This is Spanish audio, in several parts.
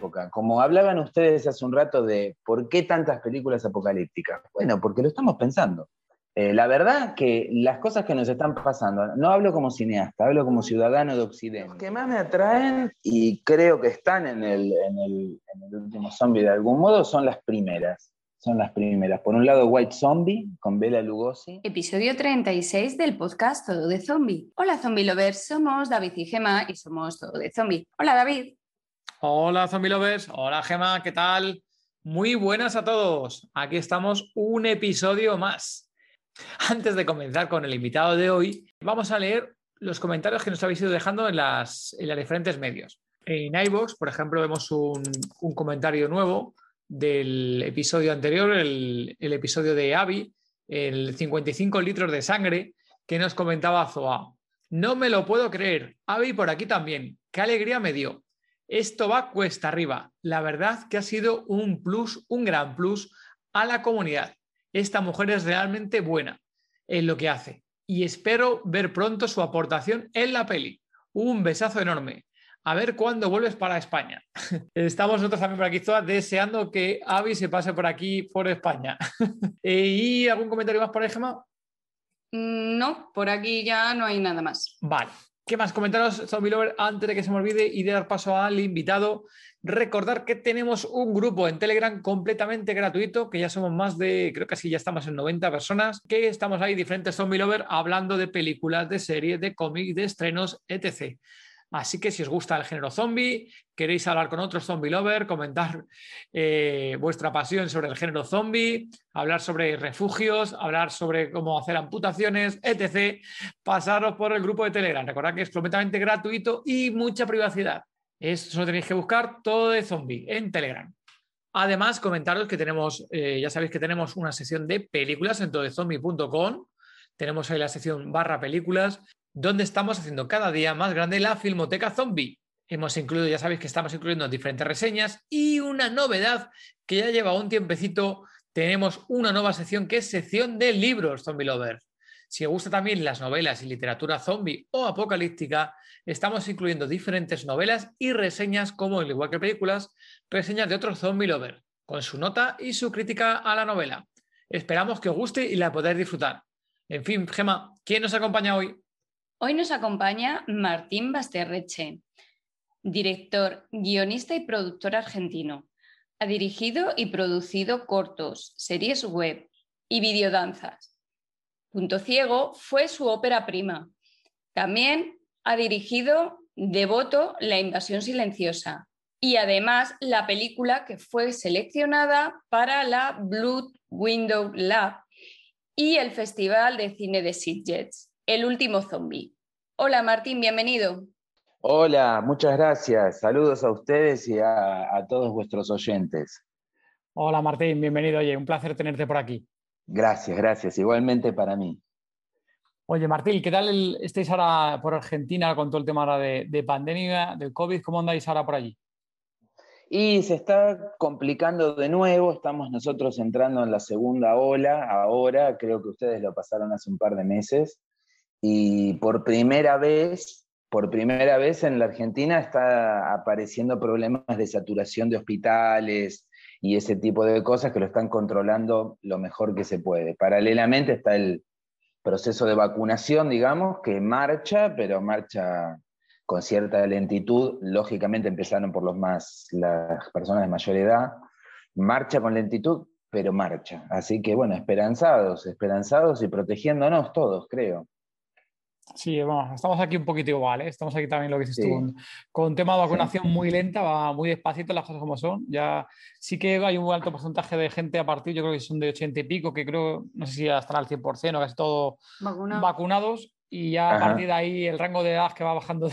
Época. Como hablaban ustedes hace un rato de por qué tantas películas apocalípticas. Bueno, porque lo estamos pensando. Eh, la verdad que las cosas que nos están pasando, no hablo como cineasta, hablo como ciudadano de Occidente. Los que más me atraen y creo que están en el, en el, en el último zombie de algún modo son las primeras. Son las primeras. Por un lado, White Zombie con Bela Lugosi. Episodio 36 del podcast Todo de Zombie. Hola Zombie Lovers, somos David y Gema y somos Todo de Zombie. Hola David. Hola zombie lovers, hola Gema, ¿qué tal? Muy buenas a todos. Aquí estamos un episodio más. Antes de comenzar con el invitado de hoy, vamos a leer los comentarios que nos habéis ido dejando en, las, los diferentes medios. En iVoox, por ejemplo, vemos un, un comentario nuevo del episodio anterior, el, el episodio de Avi, el 55 litros de sangre, que nos comentaba Zoa. No me lo puedo creer. Avi por aquí también. Qué alegría me dio. Esto va cuesta arriba. La verdad que ha sido un plus, un gran plus a la comunidad. Esta mujer es realmente buena en lo que hace y espero ver pronto su aportación en la peli. Un besazo enorme. A ver cuándo vuelves para España. Estamos nosotros también por aquí, Zoa, deseando que Avi se pase por aquí, por España. Eh, ¿Y algún comentario más por ahí, Gemma? Mm, No, por aquí ya no hay nada más. Vale. ¿Qué más? Comentaros, Zombie Lover, antes de que se me olvide y de dar paso al invitado. Recordar que tenemos un grupo en Telegram completamente gratuito, que ya somos más de, creo que sí, ya estamos en 90 personas, que estamos ahí, diferentes Zombie Lover, hablando de películas, de series, de cómics, de estrenos, etc. Así que si os gusta el género zombie, queréis hablar con otros zombie lover, comentar eh, vuestra pasión sobre el género zombie, hablar sobre refugios, hablar sobre cómo hacer amputaciones, etc., pasaros por el grupo de Telegram. Recordad que es completamente gratuito y mucha privacidad. Es, solo tenéis que buscar todo de zombie en Telegram. Además, comentaros que tenemos, eh, ya sabéis que tenemos una sección de películas en todozombie.com. Tenemos ahí la sección barra películas donde estamos haciendo cada día más grande la Filmoteca Zombie. Hemos incluido, ya sabéis que estamos incluyendo diferentes reseñas y una novedad que ya lleva un tiempecito, tenemos una nueva sección que es sección de libros Zombie Lovers. Si os gusta también las novelas y literatura zombie o apocalíptica, estamos incluyendo diferentes novelas y reseñas como, al igual que películas, reseñas de otros zombie lovers, con su nota y su crítica a la novela. Esperamos que os guste y la podáis disfrutar. En fin, Gema, ¿quién nos acompaña hoy? Hoy nos acompaña Martín Basterreche, director, guionista y productor argentino. Ha dirigido y producido cortos, series web y videodanzas. Punto Ciego fue su ópera prima. También ha dirigido Devoto, La invasión silenciosa y además la película que fue seleccionada para la Blood Window Lab y el Festival de Cine de Sitges, El último zombie. Hola Martín, bienvenido. Hola, muchas gracias. Saludos a ustedes y a, a todos vuestros oyentes. Hola Martín, bienvenido. Oye, un placer tenerte por aquí. Gracias, gracias. Igualmente para mí. Oye, Martín, ¿qué tal el- estáis ahora por Argentina con todo el tema ahora de, de pandemia, del COVID? ¿Cómo andáis ahora por allí? Y se está complicando de nuevo, estamos nosotros entrando en la segunda ola ahora, creo que ustedes lo pasaron hace un par de meses, y por primera vez, por primera vez en la Argentina está apareciendo problemas de saturación de hospitales y ese tipo de cosas que lo están controlando lo mejor que se puede. Paralelamente está el proceso de vacunación, digamos, que marcha, pero marcha con cierta lentitud, lógicamente empezaron por los más, las personas de mayor edad, marcha con lentitud, pero marcha. Así que bueno, esperanzados, esperanzados y protegiéndonos todos, creo. Sí, bueno, estamos aquí un poquito igual, ¿eh? estamos aquí también lo que dices tú, con, tema de vacunación muy lenta, va muy despacito las cosas como son. Ya sí que hay un alto porcentaje de gente a partir, yo creo que son de 80 y pico, que creo, no sé si ya están al 100% o casi todos vacunados y ya a partir de ahí el rango de edad que va bajando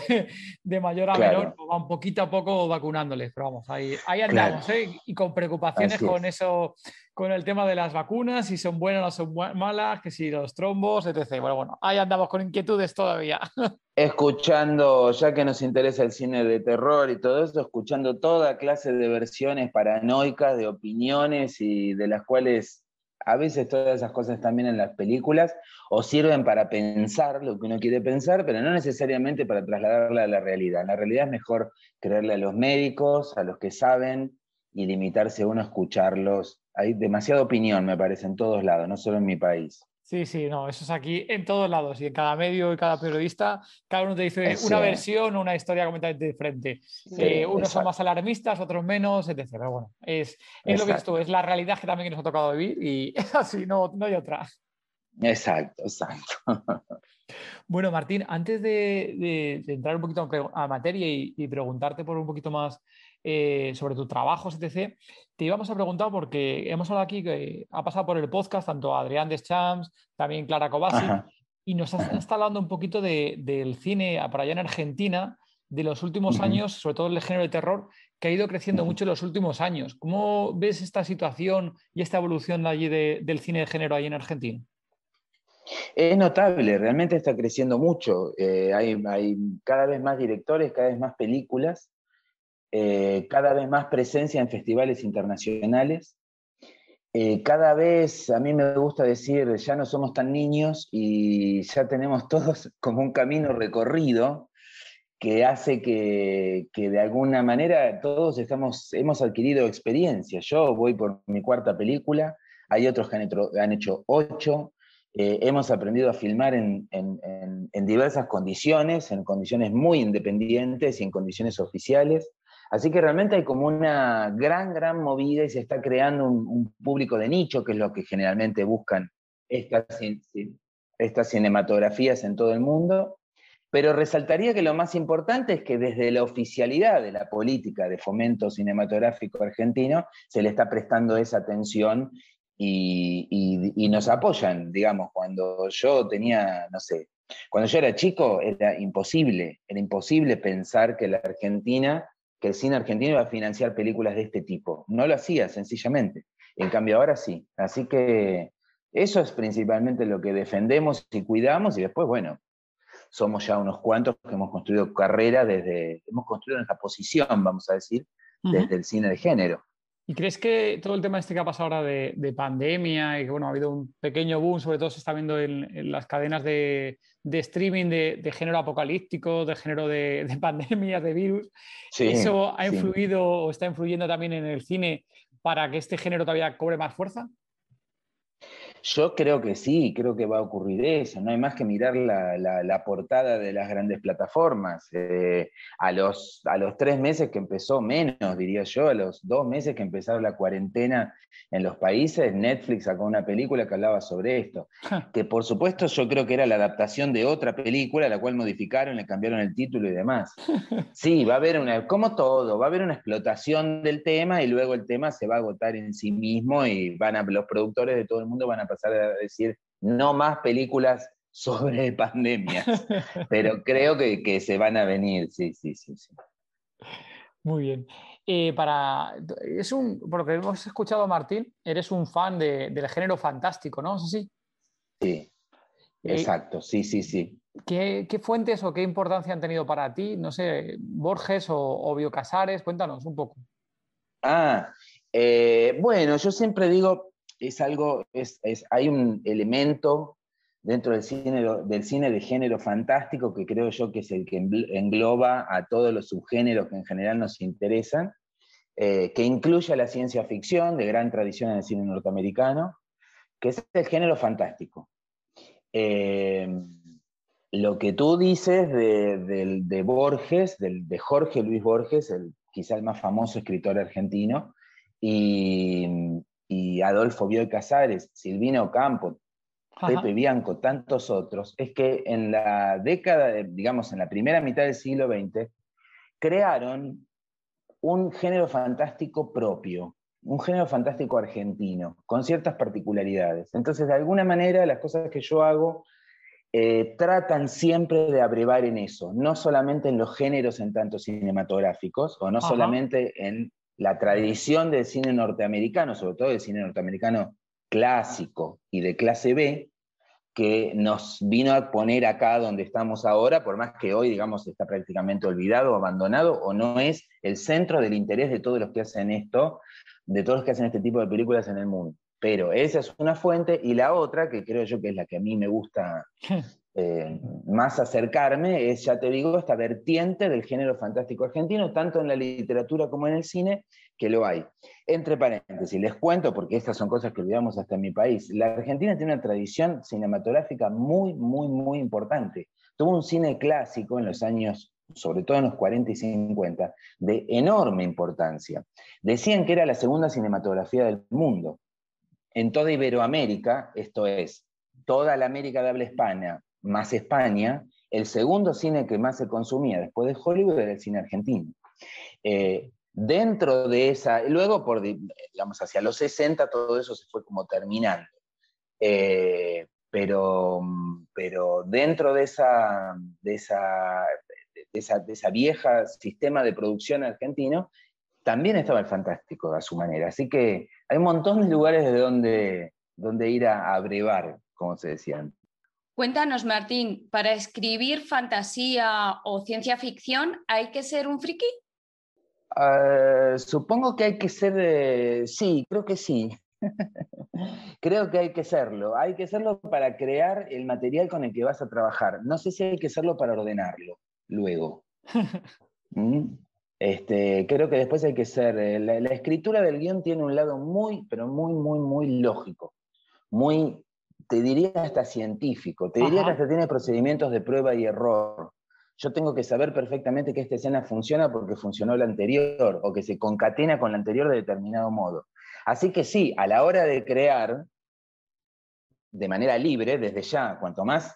de, mayor a menor, pues va un poquito a poco vacunándoles, pero vamos, ahí, ahí andamos, ¿eh? y con preocupaciones con eso, con el tema de las vacunas, si son buenas o son malas, que si los trombos, etc. Bueno, bueno, ahí andamos con inquietudes todavía. Escuchando, ya que nos interesa el cine de terror y todo eso, escuchando toda clase de versiones paranoicas, de opiniones y de las cuales a veces todas esas cosas también en las películas o sirven para pensar lo que uno quiere pensar, pero no necesariamente para trasladarla a la realidad. En la realidad es mejor creerle a los médicos, a los que saben, y limitarse uno a escucharlos. Hay demasiada opinión, me parece, en todos lados, no solo en mi país. Sí, sí, no, eso es aquí en todos lados y en cada medio y cada periodista, cada uno te dice una versión o una historia completamente diferente. Eh, unos son más alarmistas, otros menos, etc. Pero bueno, es, es lo que esto, es la realidad que también nos ha tocado vivir y es así, no, no hay otra. Exacto, exacto. Bueno, Martín, antes de, entrar un poquito a materia y, preguntarte por un poquito más eh, sobre tu trabajo, etc., te íbamos a preguntar porque hemos hablado aquí que ha pasado por el podcast tanto Adrián Deschamps, también Clara Cobasi, y nos está hablando un poquito del cine para allá en Argentina de los últimos años, sobre todo el género de terror, que ha ido creciendo mucho en los últimos años. ¿Cómo ves esta situación y esta evolución allí del cine de género allí en Argentina? Es notable, realmente está creciendo mucho. Eh, hay, cada vez más directores, cada vez más películas, eh, cada vez más presencia en festivales internacionales. Eh, cada vez, a mí me gusta decir, ya no somos tan niños y ya tenemos todos como un camino recorrido que hace que, de alguna manera todos estamos, hemos adquirido experiencia. Yo voy por mi cuarta película, hay otros que han hecho, han hecho ocho, eh, hemos aprendido a filmar en, diversas condiciones, en condiciones muy independientes y en condiciones oficiales. Así que realmente hay como una gran, gran movida y se está creando un, público de nicho, que es lo que generalmente buscan estas, estas cinematografías en todo el mundo. Pero resaltaría que lo más importante es que desde la oficialidad de la política de fomento cinematográfico argentino se le está prestando esa atención y, nos apoyan, digamos, cuando yo tenía, no sé, cuando yo era chico era imposible, era imposible pensar que la Argentina, que el cine argentino iba a financiar películas de este tipo. No lo hacía, sencillamente. En cambio ahora sí. Así que eso es principalmente lo que defendemos y cuidamos y después, bueno, somos ya unos cuantos que hemos construido carrera desde, hemos construido nuestra posición, vamos a decir, desde el cine de género. ¿Y crees que todo el tema este que ha pasado ahora de, pandemia y que bueno, ha habido un pequeño boom, sobre todo se está viendo en, las cadenas de, streaming de, género apocalíptico, de género de, pandemias, de virus, ¿eso ha influido o está influyendo también en el cine para que este género todavía cobre más fuerza? Yo creo que sí, creo que va a ocurrir eso. No hay más que mirar la, portada de las grandes plataformas. Eh, a, los, a los tres meses que empezó, menos diría yo, a los dos meses que empezaron la cuarentena en los países, Netflix sacó una película que hablaba sobre esto. Que por supuesto yo creo que era la adaptación de otra película, la cual modificaron, le cambiaron el título y demás. Sí, va a haber una, como todo, va a haber una explotación del tema y luego el tema se va a agotar en sí mismo y van a, los productores de todo el mundo van a pasar a decir no más películas sobre pandemias, pero creo que, se van a venir, sí, sí, sí. sí. Muy bien. Eh, para, es un, por lo que hemos escuchado, Martín, eres un fan del género fantástico, ¿no? ¿Es así? Sí, eh, exacto, sí, sí, sí. ¿qué, fuentes o qué importancia han tenido para ti? No sé, Borges o, o Biocasares, cuéntanos un poco. Ah, eh, bueno, yo siempre digo, es algo, es, hay un elemento dentro del cine, del cine de género fantástico que creo yo que es el que engloba a todos los subgéneros que en general nos interesan, eh, que incluye a la ciencia ficción de gran tradición en el cine norteamericano, que es el género fantástico. Eh, lo que tú dices de, Borges, de Jorge Luis Borges, el, quizá el más famoso escritor argentino, y, y Adolfo Bioy Casares, Silvino Campo, Pepe Bianco, tantos otros, es que en la década, digamos, en la primera mitad del siglo XX, crearon un género fantástico propio, un género fantástico argentino, con ciertas particularidades. Entonces, de alguna manera, las cosas que yo hago eh, tratan siempre de abrevar en eso, no solamente en los géneros en tanto cinematográficos, o no solamente en la tradición del cine norteamericano, sobre todo el cine norteamericano clásico y de clase B, que nos vino a poner acá donde estamos ahora, por más que hoy, digamos, está prácticamente olvidado, abandonado, o no es el centro del interés de todos los que hacen esto, de todos los que hacen este tipo de películas en el mundo. Pero esa es una fuente, y la otra, que creo yo que es la que a mí me gusta eh, más acercarme, es, ya te digo, esta vertiente del género fantástico argentino, tanto en la literatura como en el cine, que lo hay. Entre paréntesis, les cuento, porque estas son cosas que olvidamos hasta en mi país, la Argentina tiene una tradición cinematográfica muy, muy, muy importante. Tuvo un cine clásico en los años, sobre todo en los 40 y 50, de enorme importancia. Decían que era la segunda cinematografía del mundo. En toda Iberoamérica, esto es, toda la América de habla hispana, más España, el segundo cine que más se consumía después de Hollywood era el cine argentino. Eh, dentro de esa, luego por, digamos, hacia los 60 todo eso se fue como terminando. Eh, pero, pero dentro de esa, de esa, de esa, de esa vieja sistema de producción argentino, también estaba el fantástico a su manera. Así que hay un montón de lugares de donde, donde ir a, a brevar, como se decía Cuéntanos, Martín, ¿para escribir fantasía o ciencia ficción hay que ser un friki? Ah, supongo que hay que ser, sí, creo que sí. creo que hay que serlo. Hay que serlo para crear el material con el que vas a trabajar. No sé si hay que serlo para ordenarlo luego. ¿Mm? Este, creo que después hay que ser. Eh, la, escritura del guion tiene un lado muy, pero muy, muy, muy lógico. Muy, te diría hasta científico. Te diría que hasta tiene procedimientos de prueba y error yo tengo que saber perfectamente que esta escena funciona porque funcionó la anterior o que se concatena con la anterior de determinado modo. Así que sí, a la hora de crear, de manera libre, desde ya, cuanto más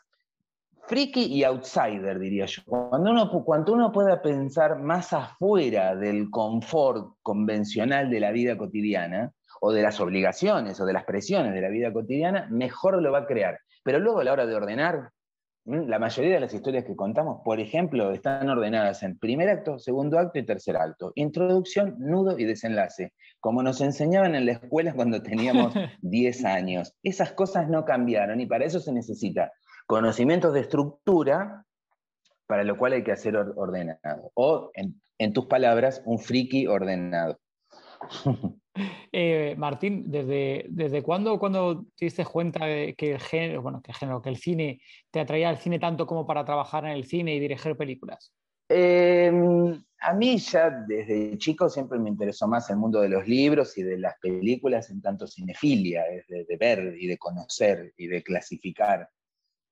friki y outsider, diría yo. Cuando uno, cuando uno pueda pensar más afuera del confort convencional de la vida cotidiana, o de las obligaciones o de las presiones de la vida cotidiana, mejor lo va a crear. Pero luego a la hora de ordenar, la mayoría de las historias que contamos, por ejemplo, están ordenadas en primer acto, segundo acto y tercer acto. Introducción, nudo y desenlace, como nos enseñaban en la escuela cuando teníamos 10 años. Esas cosas no cambiaron y para eso se necesita conocimientos de estructura, para lo cual hay que hacer ordenado. O, en tus palabras, un friki ordenado. Eh, Martín, ¿desde, ¿desde cuándo, cuando te diste cuenta de que el género, bueno, que el género, el cine te atraía al cine tanto como para trabajar en el cine y dirigir películas? Em, a mí ya desde chico siempre me interesó más el mundo de los libros y de las películas en tanto cinefilia, de, de ver y de conocer y de clasificar.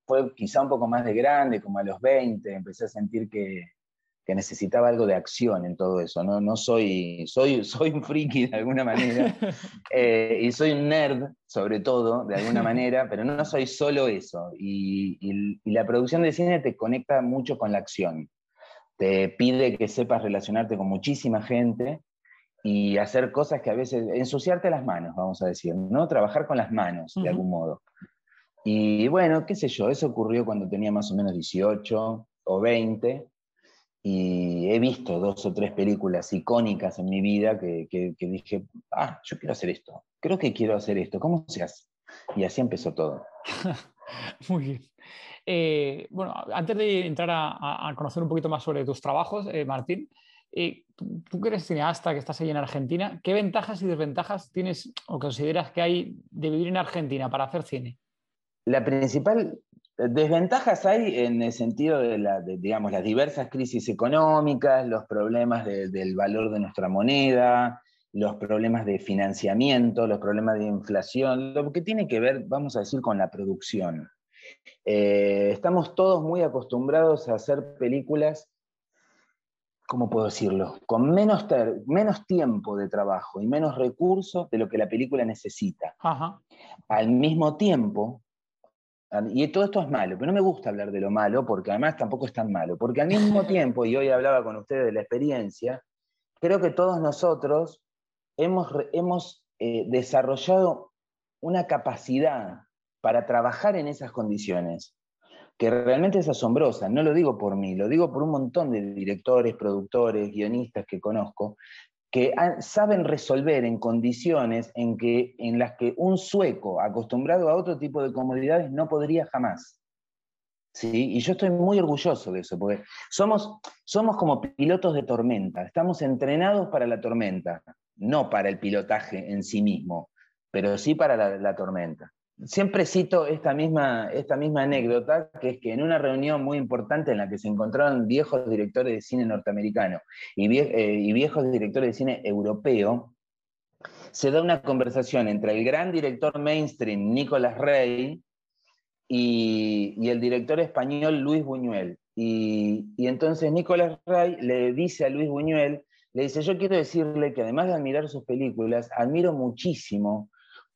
Fue quizá un poco más de grande, como a los 20, empecé a sentir que, que necesitaba algo de acción en todo eso. No, no soy, soy, soy un friki de alguna manera eh, y soy un nerd sobre todo, de alguna manera, pero no soy solo eso. Y, la producción de cine te conecta mucho con la acción. Te pide que sepas relacionarte con muchísima gente y hacer cosas que a veces, ensuciarte las manos, vamos a decir, ¿no? Trabajar con las manos, de algún modo. Y bueno, qué sé yo, eso ocurrió cuando tenía más o menos 18 o 20, y he visto dos o tres películas icónicas en mi vida que, dije, ah, yo quiero hacer esto, creo que quiero hacer esto, ¿cómo se hace? Y así empezó todo. Muy bien. Eh, bueno, antes de entrar a, conocer un poquito más sobre tus trabajos, eh, Martín, eh, tú, que eres cineasta, que estás ahí en Argentina, ¿qué ventajas y desventajas tienes o consideras que hay de vivir en Argentina para hacer cine? La principal Desventajas hay en el sentido de, la, digamos, las diversas crisis económicas, los problemas del valor de nuestra moneda, los problemas de financiamiento, los problemas de inflación, lo que tiene que ver, vamos a decir, con la producción. Eh, estamos todos muy acostumbrados a hacer películas, ¿cómo puedo decirlo? Con menos, menos tiempo de trabajo y menos recursos de lo que la película necesita. Al mismo tiempo, y todo esto es malo, pero no me gusta hablar de lo malo, porque además tampoco es tan malo, porque al mismo tiempo, y hoy hablaba con ustedes de la experiencia, creo que todos nosotros hemos, hemos eh, desarrollado una capacidad para trabajar en esas condiciones, que realmente es asombrosa. No lo digo por mí, lo digo por un montón de directores, productores, guionistas que conozco, que saben resolver en condiciones en, que, en las que un sueco acostumbrado a otro tipo de comodidades no podría jamás. ¿Sí? Y yo estoy muy orgulloso de eso, porque somos, somos como pilotos de tormenta, estamos entrenados para la tormenta, no para el pilotaje en sí mismo, pero sí para la tormenta siempre cito esta misma, esta misma anécdota, que es que en una reunión muy importante en la que se encontraron viejos directores de cine norteamericano y, eh, viejos directores de cine europeo, se da una conversación entre el gran director mainstream Nicolás Rey y, el director español Luis Buñuel. Y, entonces Nicolás Rey le dice a Luis Buñuel, le dice, yo quiero decirle que además de admirar sus películas, admiro muchísimo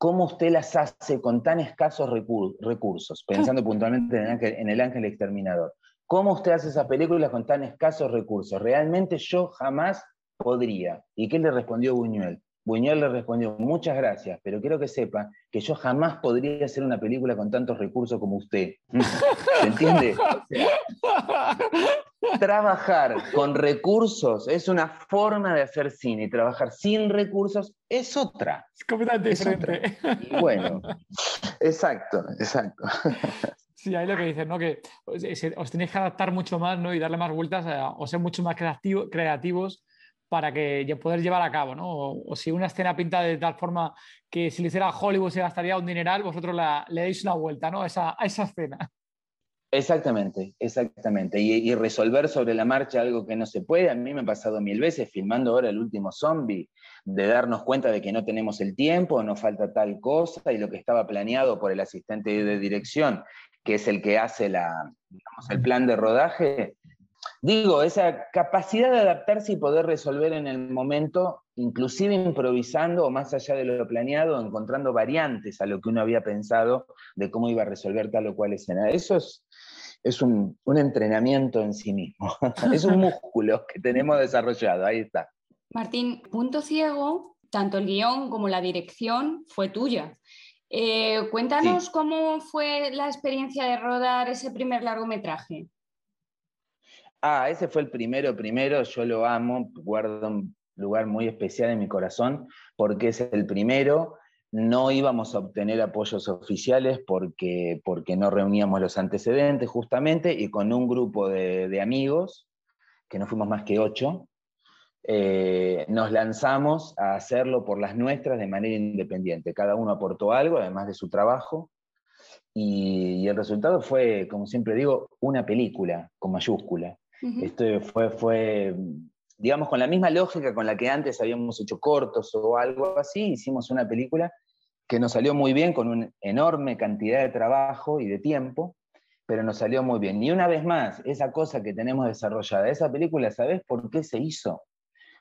¿cómo usted las hace con tan escasos recursos? Pensando puntualmente en el, ángel, exterminador. ¿Cómo usted hace esas películas con tan escasos recursos? Realmente yo jamás podría. ¿Y qué le respondió Buñuel? Buñuel le respondió, muchas gracias, pero quiero que sepa que yo jamás podría hacer una película con tantos recursos como usted. ¿Se entiende? trabajar con recursos es una forma de hacer cine y trabajar sin recursos es otra. Es completamente diferente. bueno, exacto, exacto. Sí, ahí lo que dices, ¿no? Que os tenéis que adaptar mucho más, ¿no? Y darle más vueltas o ser mucho más creativos para que poder llevar a cabo, ¿no? O, si una escena pinta de tal forma que si le hiciera Hollywood se gastaría un dineral, vosotros le dais una vuelta, ¿no? a esa escena. Exactamente, exactamente. Y, resolver sobre la marcha algo que no se puede. A mí me ha pasado mil veces filmando ahora el último zombie, de darnos cuenta de que no tenemos el tiempo, nos falta tal cosa, y lo que estaba planeado por el asistente de dirección, que es el que hace la, el plan de rodaje. Digo, esa capacidad de adaptarse y poder resolver en el momento, inclusive improvisando o más allá de lo planeado, encontrando variantes a lo que uno había pensado de cómo iba a resolver tal o cual escena. Eso es, es un, entrenamiento en sí mismo, es un músculo que tenemos desarrollado, ahí está. Martín, punto ciego, tanto el guion como la dirección fue tuya. Eh, cuéntanos cómo fue la experiencia de rodar ese primer largometraje. Ah, ese fue el primero, primero, yo lo amo, guardo un lugar muy especial en mi corazón, porque es el primero, no íbamos a obtener apoyos oficiales porque, porque no reuníamos los antecedentes justamente y con un grupo de, amigos, que no fuimos más que ocho, eh, nos lanzamos a hacerlo por las nuestras de manera independiente. Cada uno aportó algo, además de su trabajo, y, el resultado fue, como siempre digo, una película con mayúscula. Esto fue, fue, digamos, con la misma lógica con la que antes habíamos hecho cortos o algo así, hicimos una película que nos salió muy bien con una enorme cantidad de trabajo y de tiempo, pero nos salió muy bien. Y una vez más, esa cosa que tenemos desarrollada, esa película, ¿sabes por qué se hizo?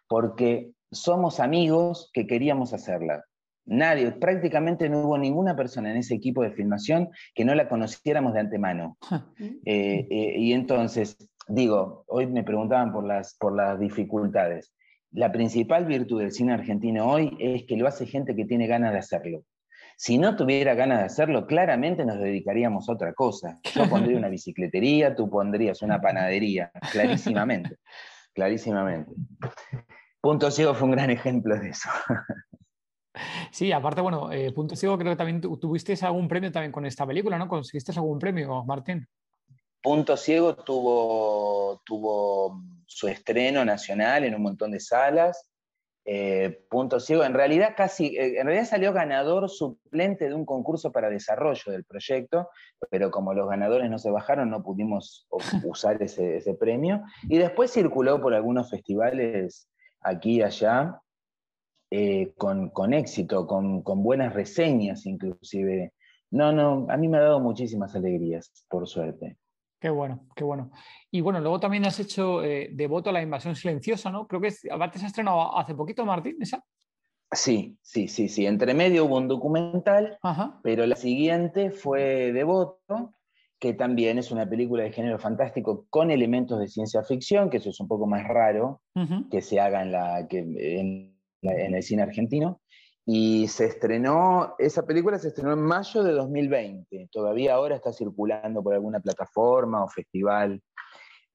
Porque somos amigos que queríamos hacerla. Nadie, prácticamente no hubo ninguna persona en ese equipo de filmación que no la conociéramos de antemano. Eh, eh, y entonces, digo, hoy me preguntaban por las, por las dificultades. La principal virtud del cine argentino hoy es que lo hace gente que tiene ganas de hacerlo. Si no tuviera ganas de hacerlo, claramente nos dedicaríamos a otra cosa. Yo pondría una bicicletería, tú pondrías una panadería, clarísimamente, clarísimamente. Punto Ciego fue un gran ejemplo de eso. Sí, aparte, bueno, eh, Punto Ciego creo que también tuviste algún premio también con esta película, ¿no? ¿Conseguiste algún premio, Martín? Punto Ciego tuvo, tuvo su estreno nacional en un montón de salas. Eh, punto ciego, en realidad casi, eh, en realidad salió ganador suplente de un concurso para desarrollo del proyecto, pero como los ganadores no se bajaron, no pudimos usar ese, premio. Y después circuló por algunos festivales aquí y allá, eh, con, éxito, con, con, buenas reseñas inclusive. No, no, a mí me ha dado muchísimas alegrías, por suerte. Qué bueno, qué bueno. Y bueno, luego también has hecho eh, Devoto a la invasión silenciosa, ¿no? Creo que aparte se ha estrenado hace poquito, Martín, ¿esa? Sí, sí, sí, sí. Entre medio hubo un documental, pero la siguiente fue Devoto, que también es una película de género fantástico con elementos de ciencia ficción, que eso es un poco más raro que se haga en, la, que, en, en, el cine argentino. Y se estrenó, esa película se estrenó en mayo de 2020. Todavía ahora está circulando por alguna plataforma o festival.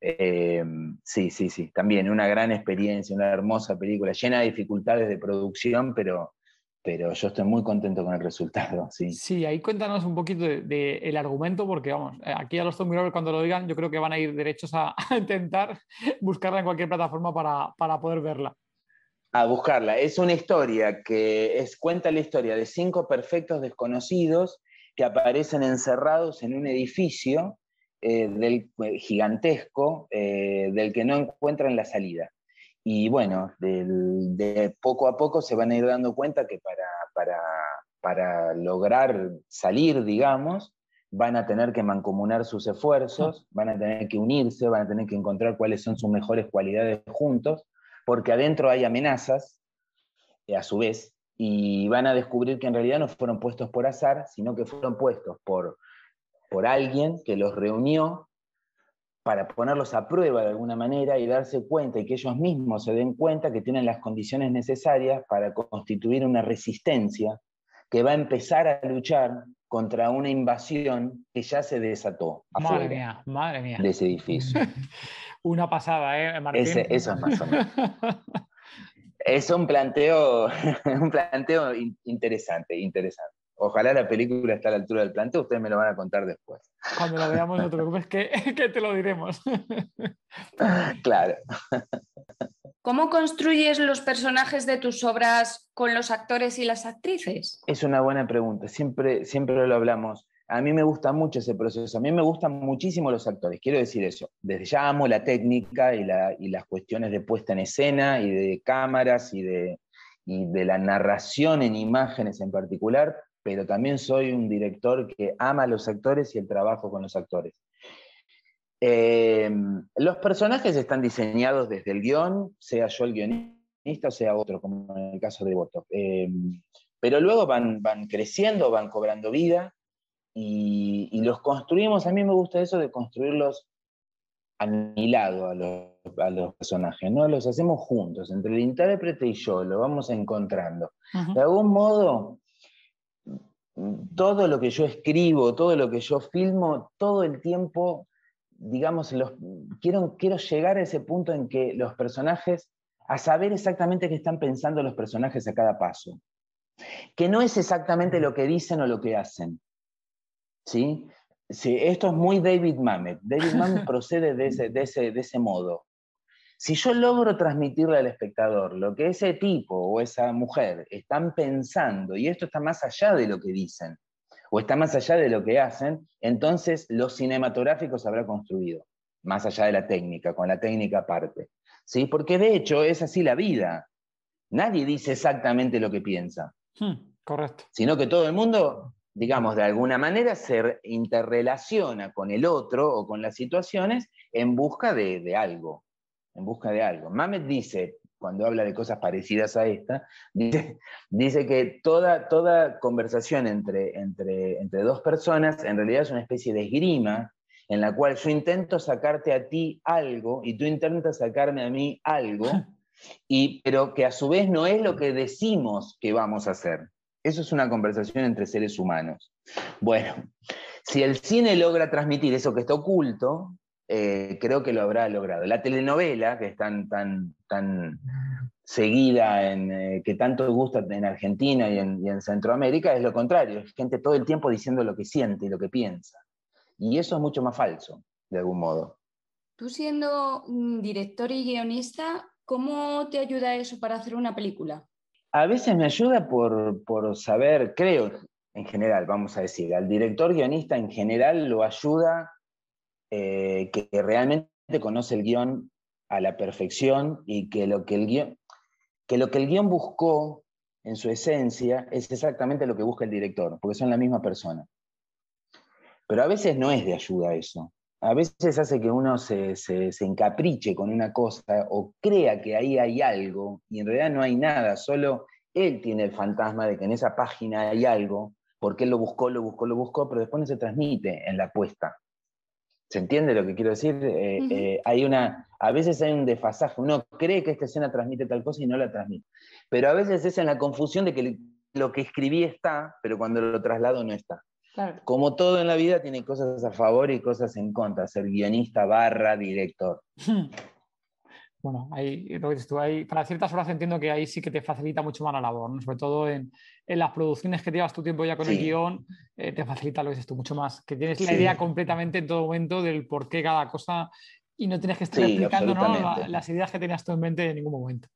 Eh, sí, sí, sí, también una gran experiencia, una hermosa película, llena de dificultades de producción, pero, pero yo estoy muy contento con el resultado. Sí, sí ahí cuéntanos un poquito del de, argumento, porque vamos, aquí a los Tommy Roberts cuando lo digan, yo creo que van a ir derechos a, intentar buscarla en cualquier plataforma para, para, poder verla. A buscarla. Es una historia que es, cuenta la historia de cinco perfectos desconocidos que aparecen encerrados en un edificio eh, del, eh, gigantesco eh, del que no encuentran la salida. Y bueno, de poco a poco se van a ir dando cuenta que para, para, para lograr salir, digamos, van a tener que mancomunar sus esfuerzos, van a tener que unirse, van a tener que encontrar cuáles son sus mejores cualidades juntos, porque adentro hay amenazas, a su vez, y van a descubrir que en realidad no fueron puestos por azar, sino que fueron puestos por por alguien que los reunió para ponerlos a prueba de alguna manera y darse cuenta y que ellos mismos se den cuenta que tienen las condiciones necesarias para constituir una resistencia que va a empezar a luchar contra una invasión que ya se desató madre mía, madre mía. de ese edificio. una pasada, ¿eh, Martín? eso es más o menos. es un planteo, un planteo interesante, interesante. Ojalá la película esté a la altura del planteo, ustedes me lo van a contar después. Cuando la veamos, no te preocupes, que, que te lo diremos. claro. ¿Cómo construyes los personajes de tus obras con los actores y las actrices? Es una buena pregunta, siempre, siempre lo hablamos. A mí me gusta mucho ese proceso, a mí me gustan muchísimo los actores, quiero decir eso. Desde ya amo la técnica y, la, y las cuestiones de puesta en escena y de cámaras y de, la narración en imágenes en particular, pero también soy un director que ama los actores y el trabajo con los actores. Eh, los personajes están diseñados desde el guion, sea yo el guionista o sea otro, como en el caso de Boto. Eh, pero luego van, van creciendo, van cobrando vida y, los construimos. A mí me gusta eso de construirlos a mi lado a los, a los, personajes, ¿no? Los hacemos juntos, entre el intérprete y yo, lo vamos encontrando. De algún modo, todo lo que yo escribo, todo lo que yo filmo, todo el tiempo, digamos, los, quiero, quiero llegar a ese punto en que los personajes, a saber exactamente qué están pensando los personajes a cada paso. Que no es exactamente lo que dicen o lo que hacen. ¿Sí? Sí, esto es muy David Mamet. David Mamet procede de ese, de ese, de ese modo. Si yo logro transmitirle al espectador lo que ese tipo o esa mujer están pensando, y esto está más allá de lo que dicen, o está más allá de lo que hacen, entonces lo cinematográfico se habrá construido, más allá de la técnica, con la técnica aparte. ¿Sí? Porque de hecho es así la vida. Nadie dice exactamente lo que piensa. Hmm, correcto. Sino que todo el mundo, digamos, de alguna manera se interrelaciona con el otro o con las situaciones en busca de algo en busca de algo. Mamet dice, cuando habla de cosas parecidas a esta, dice, que toda, toda conversación entre, entre, entre dos personas en realidad es una especie de esgrima en la cual yo intento sacarte a ti algo y tú intentas sacarme a mí algo, y, pero que a su vez no es lo que decimos que vamos a hacer. Eso es una conversación entre seres humanos. Bueno, si el cine logra transmitir eso que está oculto, eh, creo que lo habrá logrado. La telenovela, que es tan, tan, tan seguida, en, eh, que tanto gusta en Argentina y en, Centroamérica, es lo contrario, es gente todo el tiempo diciendo lo que siente y lo que piensa. Y eso es mucho más falso, de algún modo. Tú siendo director y guionista, ¿cómo te ayuda eso para hacer una película? A veces me ayuda por, por saber, creo, en general, vamos a decir, al director guionista en general lo ayuda eh, que realmente conoce el guion a la perfección y que lo que el guion, que lo que el guion buscó en su esencia es exactamente lo que busca el director, porque son la misma persona. Pero a veces no es de ayuda eso. A veces hace que uno se, se, se, encapriche con una cosa o crea que ahí hay algo y en realidad no hay nada, solo él tiene el fantasma de que en esa página hay algo, porque él lo buscó, lo buscó, lo buscó, pero después no se transmite en la apuesta. ¿Se entiende lo que quiero decir? Eh, eh, hay una, a veces hay un desfasaje, uno cree que esta escena transmite tal cosa y no la transmite. Pero a veces es en la confusión de que lo que escribí está, pero cuando lo traslado no está. Como todo en la vida tiene cosas a favor y cosas en contra, ser guionista barra director. Bueno, ahí, lo que tú, ahí, para ciertas horas entiendo que ahí sí que te facilita mucho más la labor, sobre todo en, en, las producciones que llevas tu tiempo ya con el guion, eh, te facilita lo que dices tú mucho más, que tienes la idea completamente en todo momento del por qué cada cosa y no tienes que estar explicando las ideas que tenías tú en mente en ningún momento.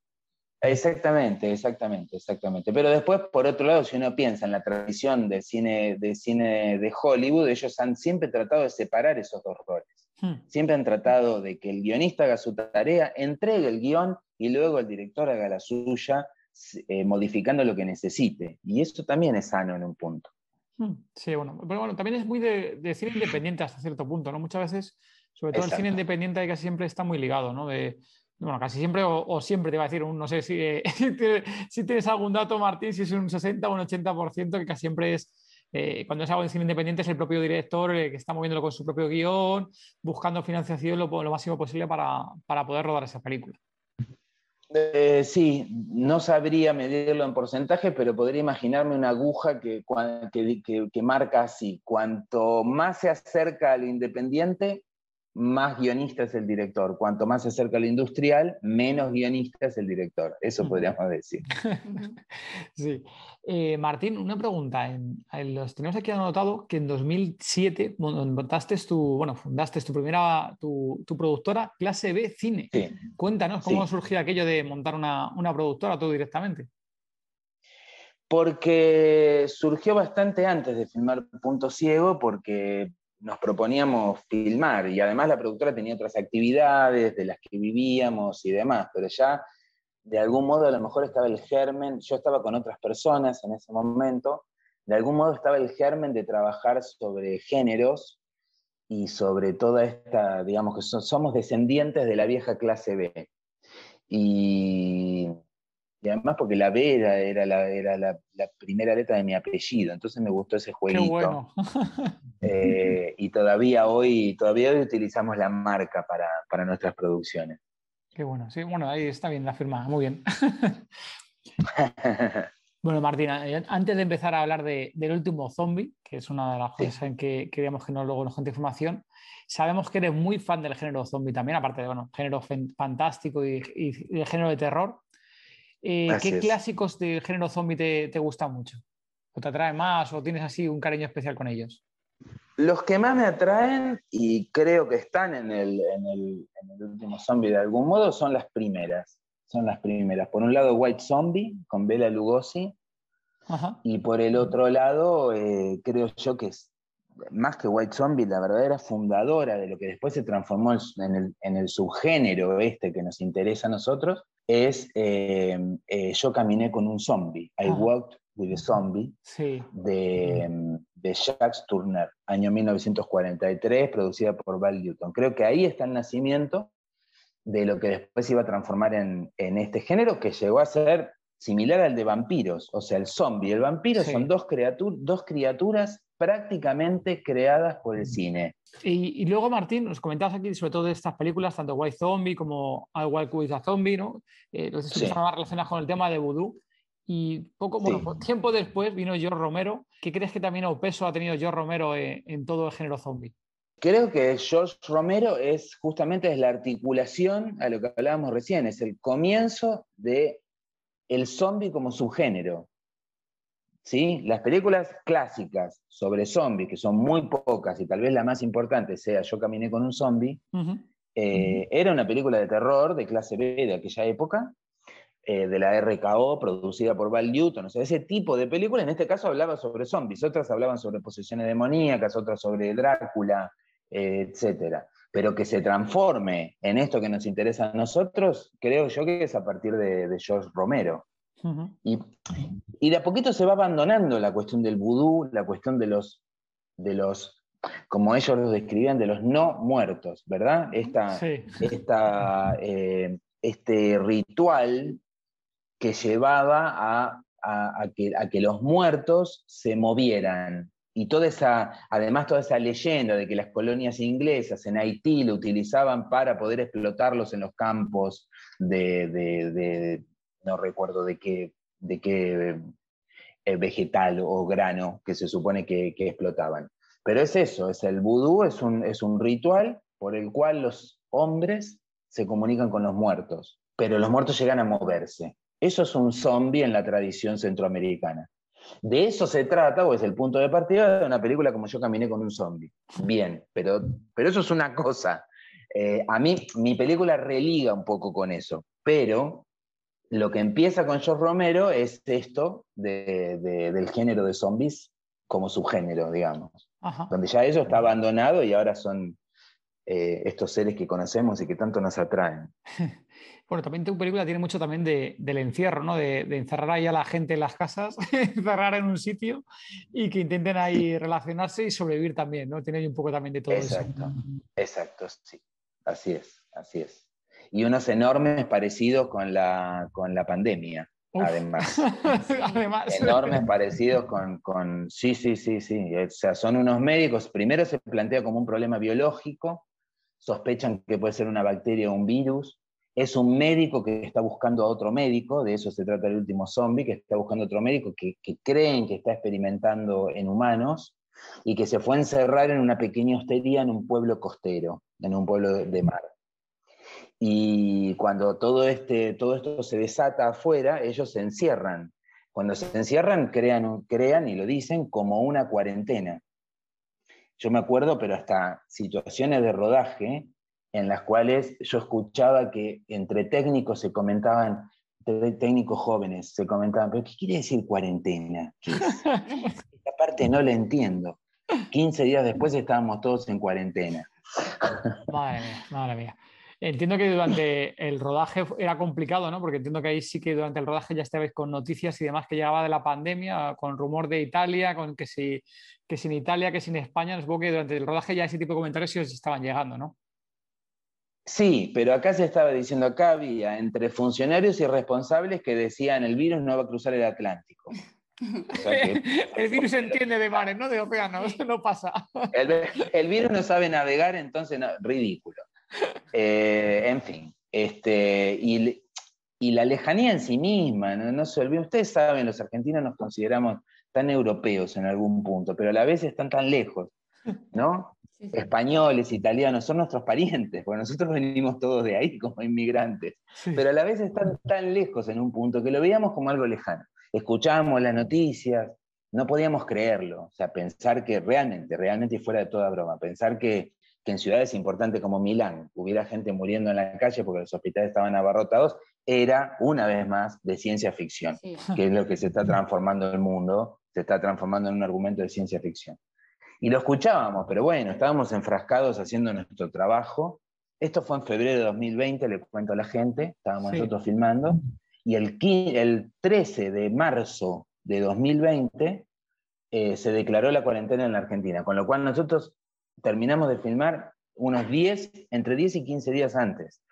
Exactamente, exactamente, exactamente. Pero después, por otro lado, si uno piensa en la tradición del cine, de cine de Hollywood, ellos han siempre tratado de separar esos dos roles. Hmm. Siempre han tratado de que el guionista haga su tarea, entregue el guion y luego el director haga la suya, eh, modificando lo que necesite. Y eso también es sano en un punto. Hmm. Sí, bueno, pero bueno, también es muy de, de, cine independiente hasta cierto punto, ¿no? Muchas veces, sobre todo el cine independiente, que siempre está muy ligado, ¿no? De, bueno, casi siempre o, siempre te va a decir, un, no sé si, si, tienes algún dato, Martín, si es un 60 o un 80%, que casi siempre es, eh, cuando es algo de cine independiente, es el propio director que está moviéndolo con su propio guion, buscando financiación lo, máximo posible para, poder rodar esa película. Eh, sí, no sabría medirlo en porcentaje, pero podría imaginarme una aguja que, que, que marca así, cuanto más se acerca al independiente, más guionista es el director. Cuanto más se acerca al industrial, menos guionista es el director. Eso podríamos decir. sí. Eh, Martín, una pregunta. los tenemos aquí anotado que en 2007 montaste tu, bueno, fundaste tu primera, tu, productora Clase B Cine. Cuéntanos cómo surgió aquello de montar una, una productora tú directamente porque surgió bastante antes de filmar Punto Ciego, porque nos proponíamos filmar y además la productora tenía otras actividades de las que vivíamos y demás, pero ya de algún modo a lo mejor estaba el germen, yo estaba con otras personas en ese momento, de algún modo estaba el germen de trabajar sobre géneros y sobre toda esta, digamos que somos descendientes de la vieja clase B. Y y además porque la B era, la, era la, primera letra de mi apellido, entonces me gustó ese jueguito. Qué bueno. Eh, y todavía hoy, todavía hoy utilizamos la marca para, nuestras producciones. Qué bueno, sí, bueno, ahí está bien la firma, muy bien. bueno, Martina, eh, antes de empezar a hablar del último zombie, que es una de las cosas en que queríamos que nos, luego nos cuente información, sabemos que eres muy fan del género zombie también, aparte de, bueno, género fantástico y, y del género de terror. Eh, ¿Qué clásicos del género zombie te, gustan mucho? ¿O te atraen más o tienes así un cariño especial con ellos? Los que más me atraen, y creo que están en el, último zombie de algún modo, son las primeras. Son las primeras. Por un lado, White Zombie, con Bela Lugosi. Y por el otro lado, eh, creo yo que es más que White Zombie, la verdadera fundadora de lo que después se transformó en el, en el subgénero este que nos interesa a nosotros, es eh, eh, Yo caminé con un zombie, I Walked with a Zombie, de, de, Jacques Turner, año 1943, producida por Val Newton. Creo que ahí está el nacimiento de lo que después se iba a transformar en, este género, que llegó a ser similar al de vampiros, o sea, el zombie. Y el vampiro son dos, dos criaturas prácticamente creadas por el cine. Y, luego, Martín, nos comentabas aquí sobre todo de estas películas, tanto White Zombie como I Walk with a Zombie, ¿no? Eh, los sí. más relacionadas con el tema de vudú. Y poco, bueno, tiempo después vino George Romero. ¿Qué crees que también o peso ha tenido George Romero en, en todo el género zombie? Creo que George Romero es justamente es la articulación a lo que hablábamos recién, es el comienzo de el zombie como subgénero. ¿Sí? Las películas clásicas sobre zombies, que son muy pocas y tal vez la más importante sea Yo caminé con un zombie, eh, era una película de terror de clase B de aquella época, eh, de la RKO, producida por Val Newton, o sea, ese tipo de película, en este caso hablaba sobre zombies, otras hablaban sobre posesiones demoníacas, otras sobre Drácula, eh, etc. Pero que se transforme en esto que nos interesa a nosotros, creo yo que es a partir de, de George Romero y, de a poquito se va abandonando la cuestión del vudú, la cuestión de los, de los, como ellos lo describían, de los no muertos, ¿verdad? Esta, esta, eh, este ritual que llevaba a a, que, a que los muertos se movieran. Y toda esa, además toda esa leyenda de que las colonias inglesas en Haití lo utilizaban para poder explotarlos en los campos de, no recuerdo de qué, de qué eh, vegetal o grano que se supone que, explotaban. Pero es eso, es el vudú, es un, es un ritual por el cual los hombres se comunican con los muertos, pero los muertos llegan a moverse. Eso es un zombie en la tradición centroamericana. De eso se trata, o es el punto de partida de una película como Yo caminé con un zombie. Bien, pero, pero eso es una cosa. Eh, a mí, mi película religa un poco con eso, pero lo que empieza con George Romero es esto del género de zombies como subgénero, digamos. Donde ya eso está abandonado y ahora son eh, estos seres que conocemos y que tanto nos atraen. Bueno, también tu película tiene mucho también del encierro, ¿no? De, encerrar ahí a la gente en las casas, encerrar en un sitio y que intenten ahí relacionarse y sobrevivir también, ¿no? Tiene un poco también de todo eso. Exacto, sí. Así es, así es. Y unos enormes parecidos con la, con la pandemia, además. además. Enormes parecidos con, con, Sí, sí, sí, sí. O sea, son unos médicos. Primero se plantea como un problema biológico, sospechan que puede ser una bacteria o un virus es un médico que está buscando a otro médico, de eso se trata el último zombie, que está buscando a otro médico que, creen que está experimentando en humanos y que se fue a encerrar en una pequeña hostería en un pueblo costero, en un pueblo de, mar. Y cuando todo, este, todo esto se desata afuera, ellos se encierran. Cuando se encierran, crean, crean, y lo dicen, como una cuarentena. Yo me acuerdo, pero hasta situaciones de rodaje, en las cuales yo escuchaba que entre técnicos se comentaban, técnicos jóvenes, se comentaban, pero ¿qué quiere decir cuarentena? Esta parte no la entiendo. 15 días después estábamos todos en cuarentena. Madre mía, madre mía. Entiendo que durante el rodaje era complicado, ¿no? Porque entiendo que ahí sí que durante el rodaje ya estabais con noticias y demás que llegaba de la pandemia, con rumor de Italia, con que si, que sin Italia, que sin España. Supongo que durante el rodaje ya ese tipo de comentarios sí os estaban llegando, ¿no? Sí, pero acá se estaba diciendo, acá había entre funcionarios y responsables que decían el virus no va a cruzar el Atlántico. el virus entiende de mares, no de océanos, no pasa. El, virus no sabe navegar, entonces no, ridículo. Eh, en fin, este, y, la lejanía en sí misma, no, no se olviden, ustedes saben, los argentinos nos consideramos tan europeos en algún punto, pero a la vez están tan lejos, ¿no? españoles, italianos, son nuestros parientes, porque nosotros venimos todos de ahí como inmigrantes, pero a la vez están tan lejos en un punto que lo veíamos como algo lejano. Escuchábamos las noticias, no podíamos creerlo, o sea, pensar que realmente, realmente fuera de toda broma, pensar que, en ciudades importantes como Milán hubiera gente muriendo en la calle porque los hospitales estaban abarrotados, era una vez más de ciencia ficción, que es lo que se está transformando el mundo, se está transformando en un argumento de ciencia ficción. Y lo escuchábamos, pero bueno, estábamos enfrascados haciendo nuestro trabajo. Esto fue en febrero de 2020, le cuento a la gente, estábamos nosotros filmando, y el, el 13 de marzo de 2020 eh, se declaró la cuarentena en la Argentina, con lo cual nosotros terminamos de filmar unos 10, entre 10 y 15 días antes.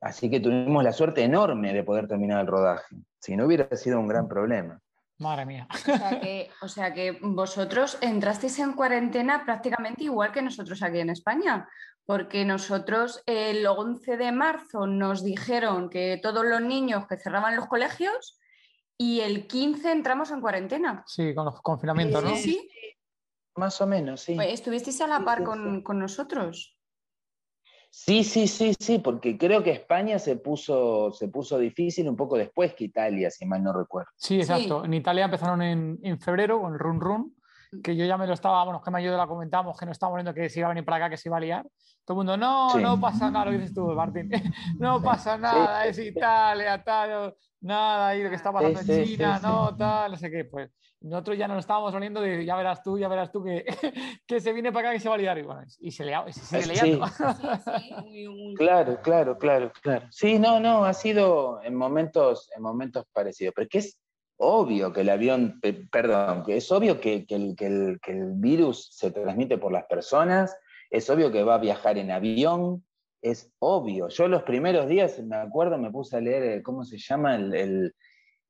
Así que tuvimos la suerte enorme de poder terminar el rodaje. Si no hubiera sido un gran problema. Madre mía. O sea, que, vosotros entrasteis en cuarentena prácticamente igual que nosotros aquí en España, porque nosotros el 11 de marzo nos dijeron que todos los niños que cerraban los colegios y el 15 entramos en cuarentena. Sí, con los confinamientos, ¿no? Sí, Más o menos, sí. Pues, ¿Estuvisteis a la par con, con nosotros? Sí, sí, sí, sí, porque creo que España se puso, se puso difícil un poco después que Italia, si mal no recuerdo. Sí, exacto. En Italia empezaron en, en, febrero con el Run Run, que yo ya me lo estaba, bueno, que me ayudó, la comentamos, que no estábamos viendo que se iba a venir para acá, que se iba a liar. Todo el mundo, no, no pasa nada, lo dices tú, Martín, no pasa nada, es Italia, tal, nada, y lo que está pasando en China, no, tal, no sé qué, pues nosotros ya nos estábamos oliendo de ya verás tú, ya verás tú que, que se viene para acá y se va a liar. Y, bueno, y se, le, sigue liando. Claro, claro, claro, claro. Sí, no, no, ha sido en momentos, en momentos parecidos. Pero que es obvio que el avión, perdón, que es obvio que, el, que, el, que el virus se transmite por las personas, es obvio que va a viajar en avión, es obvio. Yo los primeros días, me acuerdo, me puse a leer, ¿cómo se llama? el,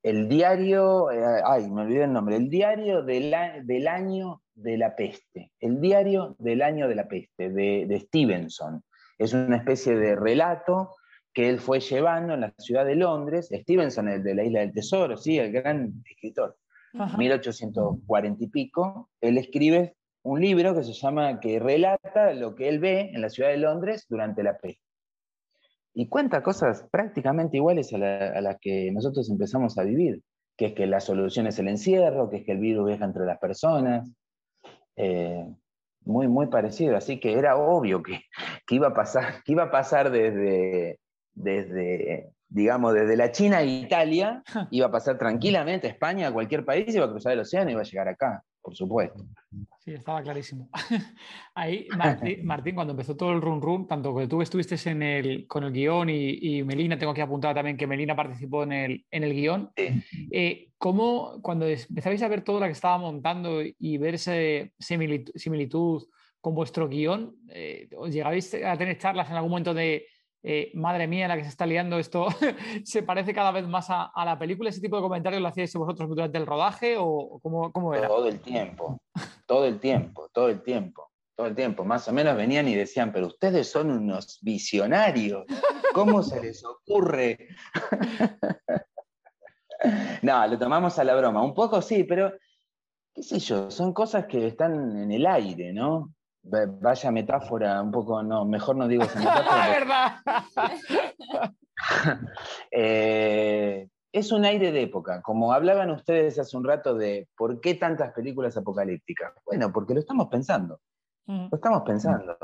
el diario, eh, ay, me olvidé el nombre, el diario del, año de la peste, el diario del año de la peste, de, Stevenson. Es una especie de relato que él fue llevando en la ciudad de Londres, Stevenson, el de la Isla del Tesoro, sí, el gran escritor, 1840 y pico, él escribe un libro que se llama, que relata lo que él ve en la ciudad de Londres durante la peste y cuenta cosas prácticamente iguales a, las que nosotros empezamos a vivir, que es que la solución es el encierro, que es que el virus viaja entre las personas, eh, muy, muy parecido, así que era obvio que, iba, a pasar, que iba a pasar desde, desde, digamos, desde la China a Italia, iba a pasar tranquilamente a España, a cualquier país, iba a cruzar el océano y iba a llegar acá por supuesto. Sí, estaba clarísimo. Ahí, Martín, cuando empezó todo el run run, tanto que tú estuviste en el, con el guion y, Melina, tengo que apuntar también que Melina participó en el, en el guion, eh, ¿cómo cuando empezabais a ver todo lo que estaba montando y ver esa similitud, con vuestro guion, eh, ¿os llegabais a tener charlas en algún momento de eh, madre mía, la que se está liando, esto se parece cada vez más a, la película. ¿Ese tipo de comentarios lo hacíais vosotros durante el rodaje o cómo, cómo, era? Todo el tiempo, todo el tiempo, todo el tiempo, todo el tiempo. Más o menos venían y decían, pero ustedes son unos visionarios, ¿cómo se les ocurre? no, lo tomamos a la broma, un poco sí, pero qué sé yo, son cosas que están en el aire, ¿no? Vaya metáfora, un poco, no, mejor no digo esa metáfora. verdad! Eh, es un aire de época. Como hablaban ustedes hace un rato de por qué tantas películas apocalípticas. Bueno, porque lo estamos pensando. Lo estamos pensando.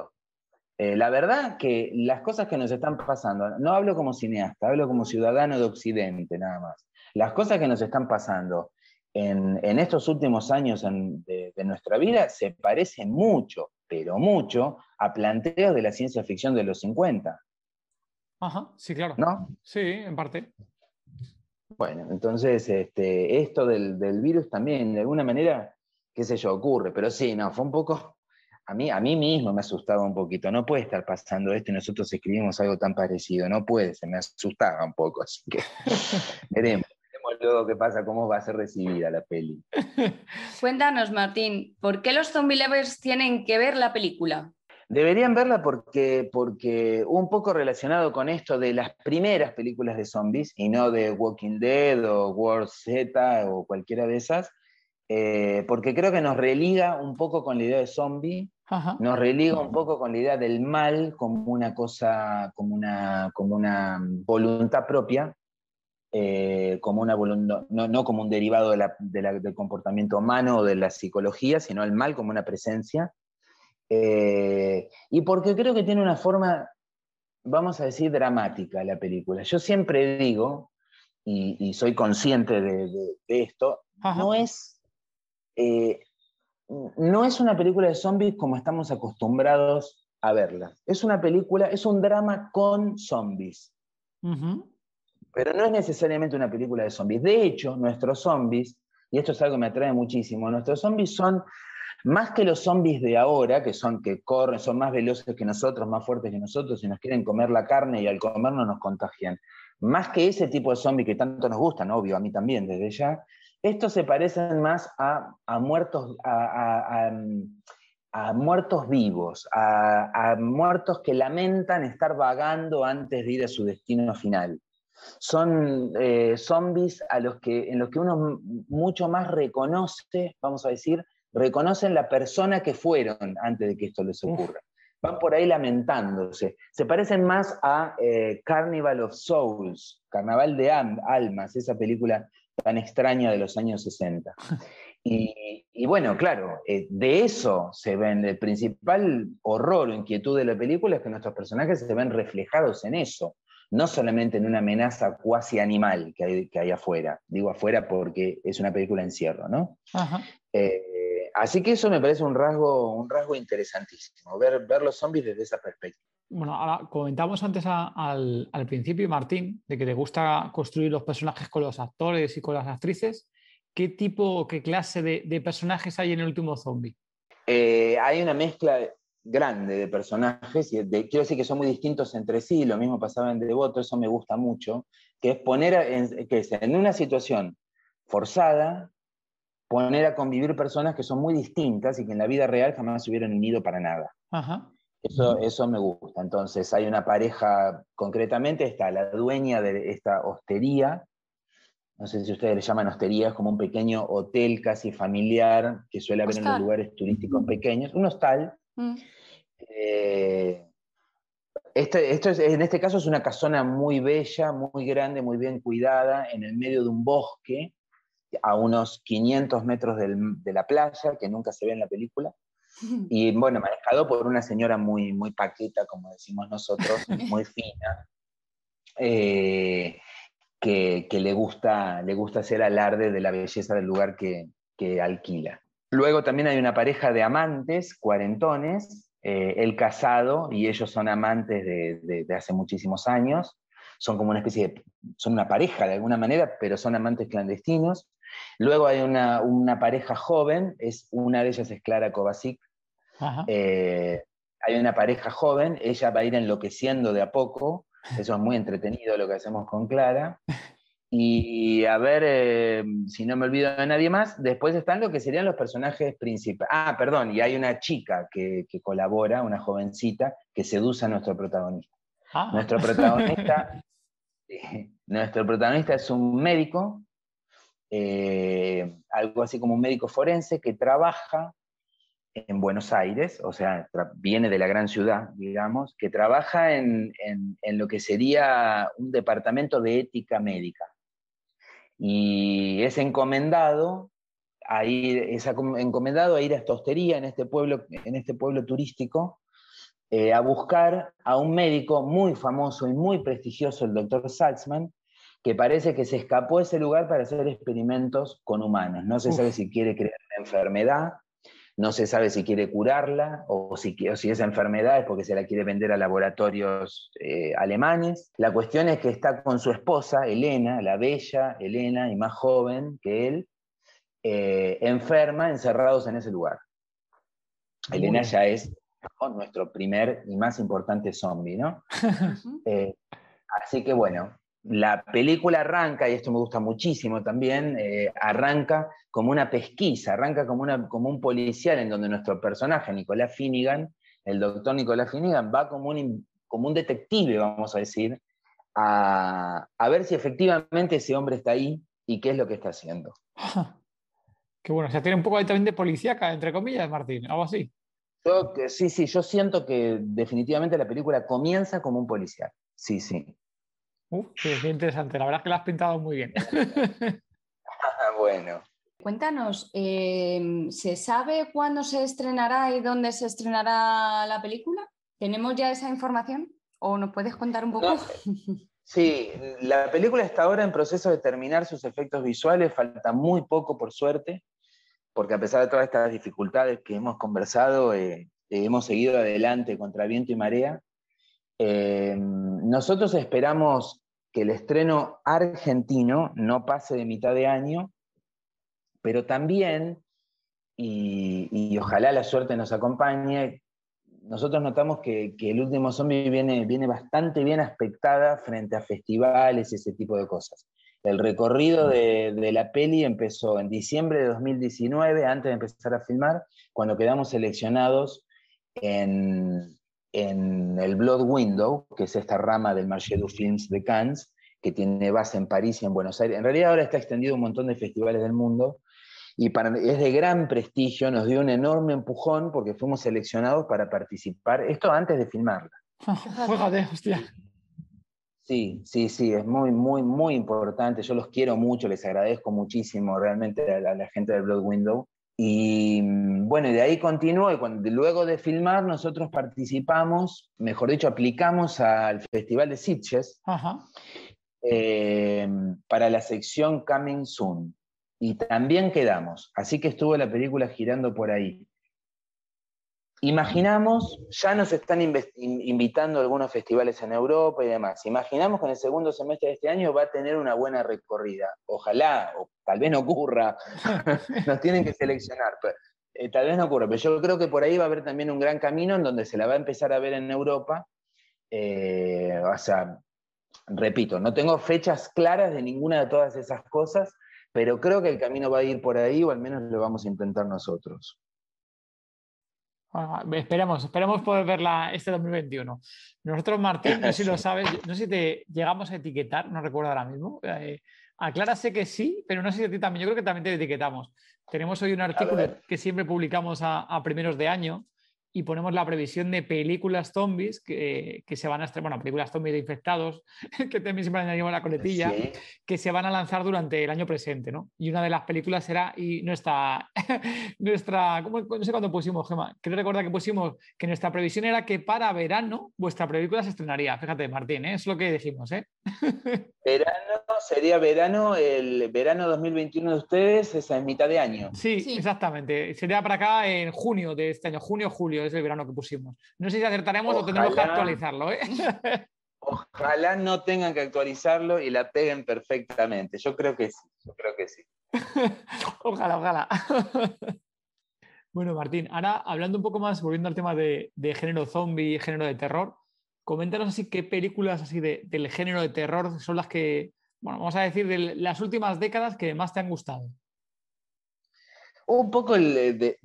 Eh, la verdad que las cosas que nos están pasando, no hablo como cineasta, hablo como ciudadano de Occidente nada más. Las cosas que nos están pasando en, estos últimos años de, de, nuestra vida se parecen mucho pero mucho, a planteos de la ciencia ficción de los 50. Ajá, sí, claro. ¿No? Sí, en parte. Bueno, entonces este, esto del, virus también, de alguna manera, qué sé yo, ocurre, pero sí, no, fue un poco, a mí, a mí mismo me asustaba un poquito, no puede estar pasando esto y nosotros escribimos algo tan parecido, no puede, se me asustaba un poco, así que veremos luego qué pasa, cómo va a ser recibida la peli. Cuéntanos, Martín, ¿por qué los zombie lovers tienen que ver la película? Deberían verla porque, porque un poco relacionado con esto de las primeras películas de zombies y no de Walking Dead o World Z o cualquiera de esas, eh, porque creo que nos religa un poco con la idea de zombie, nos religa un poco con la idea del mal como una cosa, como una, como una voluntad propia, eh, como una no, no, como un derivado del comportamiento humano o de la psicología, sino el mal como una presencia. Eh, y porque creo que tiene una forma, vamos a decir, dramática la película. Yo siempre digo, y, soy consciente de, esto, no es, eh, no es una película de zombies como estamos acostumbrados a verla. Es una película, es un drama con zombies. Pero no es necesariamente una película de zombies. De hecho, nuestros zombies, y esto es algo que me atrae muchísimo, nuestros zombies son más que los zombies de ahora, que son que corren, son más veloces que nosotros, más fuertes que nosotros, y nos quieren comer la carne y al comernos nos contagian. Más que ese tipo de zombies que tanto nos gustan, obvio, a mí también desde ya, estos se parecen más a, muertos, a, muertos vivos, a, muertos que lamentan estar vagando antes de ir a su destino final. Son eh, zombies a los que, en los que uno mucho más reconoce, vamos a decir, reconocen la persona que fueron antes de que esto les ocurra. Van por ahí lamentándose. Se parecen más a eh, Carnival of Souls, Carnaval de Almas, esa película tan extraña de los años 60. Y, bueno, claro, eh, de eso se ven, el principal horror o inquietud de la película es que nuestros personajes se ven reflejados en eso no solamente en una amenaza cuasi animal que hay, que hay afuera, digo afuera porque es una película encierro, ¿no? Eh, así que eso me parece un rasgo, un rasgo interesantísimo, ver, ver los zombies desde esa perspectiva. Bueno, ahora comentamos antes al, principio, Martín, de que te gusta construir los personajes con los actores y con las actrices. ¿Qué tipo, qué clase de, personajes hay en el último zombie? Eh, hay una mezcla grande de personajes, y quiero decir que son muy distintos entre sí, lo mismo pasaba en Devoto, eso me gusta mucho, que es poner en, que en una situación forzada, poner a convivir personas que son muy distintas y que en la vida real jamás se hubieran unido para nada. Eso, eso me gusta. Entonces hay una pareja, concretamente está la dueña de esta hostería, no sé si ustedes le llaman hostería, es como un pequeño hotel casi familiar que suele haber en los lugares turísticos pequeños, un hostal. Mm. Eh, este, esto es, en este caso es una casona muy bella, muy grande, muy bien cuidada, en el medio de un bosque, a unos 500 metros de la playa, que nunca se ve en la película. Y bueno, manejado por una señora muy, muy paqueta, como decimos nosotros, muy fina. Eh, que, le, gusta, le gusta hacer alarde de la belleza del lugar que, alquila. Luego también hay una pareja de amantes, cuarentones, eh, el casado y ellos son amantes de, hace muchísimos años, son como una especie de, son una pareja de alguna manera, pero son amantes clandestinos. Luego hay una, pareja joven, es, una de ellas es Clara Kovacic. Eh, hay una pareja joven, ella va a ir enloqueciendo de a poco, eso es muy entretenido lo que hacemos con Clara. Y a ver eh, si no me olvido de nadie más. Después están lo que serían los personajes principales. Ah, perdón, y hay una chica que, colabora, una jovencita, que seduce a nuestro protagonista. Ah. Nuestro protagonista. nuestro protagonista es un médico, eh, algo así como un médico forense que trabaja en Buenos Aires, o sea, viene de la gran ciudad, digamos, que trabaja en, lo que sería un departamento de ética médica. Y es encomendado a ir, es encomendado a ir a esta hostería en este pueblo, en este pueblo turístico, eh, a buscar a un médico muy famoso y muy prestigioso, el doctor Salzman, que parece que se escapó de ese lugar para hacer experimentos con humanos. No se sabe si quiere crear una enfermedad no se sabe si quiere curarla o si, si esa enfermedad es porque se la quiere vender a laboratorios eh, alemanes. La cuestión es que está con su esposa, Elena, la bella Elena y más joven que él, eh, enferma, encerrados en ese lugar. Elena ya es nuestro primer y más importante zombie, ¿no? Eh, así que bueno, la película arranca, y esto me gusta muchísimo también, eh, arranca como una pesquisa, arranca como, una, como un policial en donde nuestro personaje, Nicolás Finnegan, el doctor Nicolás Finnegan, va como un, como un detective, vamos a decir, a, ver si efectivamente ese hombre está ahí y qué es lo que está haciendo. Qué bueno, o sea, tiene un poco también de policíaca, entre comillas, Martín, algo así. sí, sí, yo siento que definitivamente la película comienza como un policial. Sí, sí. Uf, sí, interesante. La verdad es que la has pintado muy bien. bueno. Cuéntanos, em, ¿se sabe cuándo se estrenará y dónde se estrenará la película? ¿Tenemos ya esa información? ¿O nos puedes contar un poco? sí, la película está ahora en proceso de terminar sus efectos visuales, falta muy poco por suerte, porque a pesar de todas estas dificultades que hemos conversado, eh, hemos seguido adelante contra viento y marea. Em, nosotros esperamos que el estreno argentino no pase de mitad de año, pero también, y, ojalá la suerte nos acompañe, nosotros notamos que, El último zombie viene, viene bastante bien aspectada frente a festivales y ese tipo de cosas. El recorrido de, la peli empezó en diciembre de 2019, antes de empezar a filmar, cuando quedamos seleccionados en, en el Blood Window, que es esta rama del Marché du Films de Cannes, que tiene base en París y en Buenos Aires. En realidad ahora está extendido a un montón de festivales del mundo y para, es de gran prestigio, nos dio un enorme empujón porque fuimos seleccionados para participar, esto antes de filmarla. Fíjate, hostia. Sí, sí, sí, es muy, muy, muy importante. Yo los quiero mucho, les agradezco muchísimo realmente a la gente del Blood Window. Y mm, bueno, y de ahí continuó y cuando, luego de filmar nosotros participamos, mejor dicho, aplicamos al Festival de Sitges eh, para la sección Coming Soon. Y también quedamos, así que estuvo la película girando por ahí. Imaginamos, ya nos están invitando algunos festivales en Europa y demás. Imaginamos que en el segundo semestre de este año va a tener una buena recorrida. Ojalá, o tal vez no ocurra, nos tienen que seleccionar. eh, tal vez no ocurre, pero yo creo que por ahí va a haber también un gran camino en donde se la va a empezar a ver en Europa. Eh, o sea, repito, no tengo fechas claras de ninguna de todas esas cosas, pero creo que el camino va a ir por ahí, o al menos lo vamos a intentar nosotros. Esperemos, esperemos poder verla este 2021. Nosotros, Martín, no sé si lo sabes, no sé si te llegamos a etiquetar, no recuerdo ahora mismo. Eh, a Clara sé que sí, pero no sé si a ti también. Yo creo que también te etiquetamos. Tenemos hoy un artículo que siempre publicamos a, primeros de año y ponemos la previsión de películas zombies que, se van a estrenar, bueno, películas zombies de infectados, que también siempre añadimos la coletilla, que se van a lanzar durante el año presente, ¿no? Y una de las películas será, y nuestra, nuestra ¿cómo, no sé cuándo pusimos, Gemma, creo recordar que pusimos que nuestra previsión era que para verano vuestra película se estrenaría. Fíjate, Martín, ¿eh? es lo que dijimos, ¿eh? Verano sería verano, el verano 2021 de ustedes, esa es mitad de año. Sí, exactamente. Sería para acá en junio de este año, junio, julio, es el verano que pusimos. No sé si acertaremos o tendremos que actualizarlo. ¿eh? Ojalá no tengan que actualizarlo y la peguen perfectamente. Yo creo que sí, yo creo que sí. ojalá, ojalá. bueno, Martín, ahora hablando un poco más, volviendo al tema de, de género zombie y género de terror, coméntanos así qué películas así del género de terror son las que, bueno, vamos a decir, de las últimas décadas que más te han gustado. Un poco en,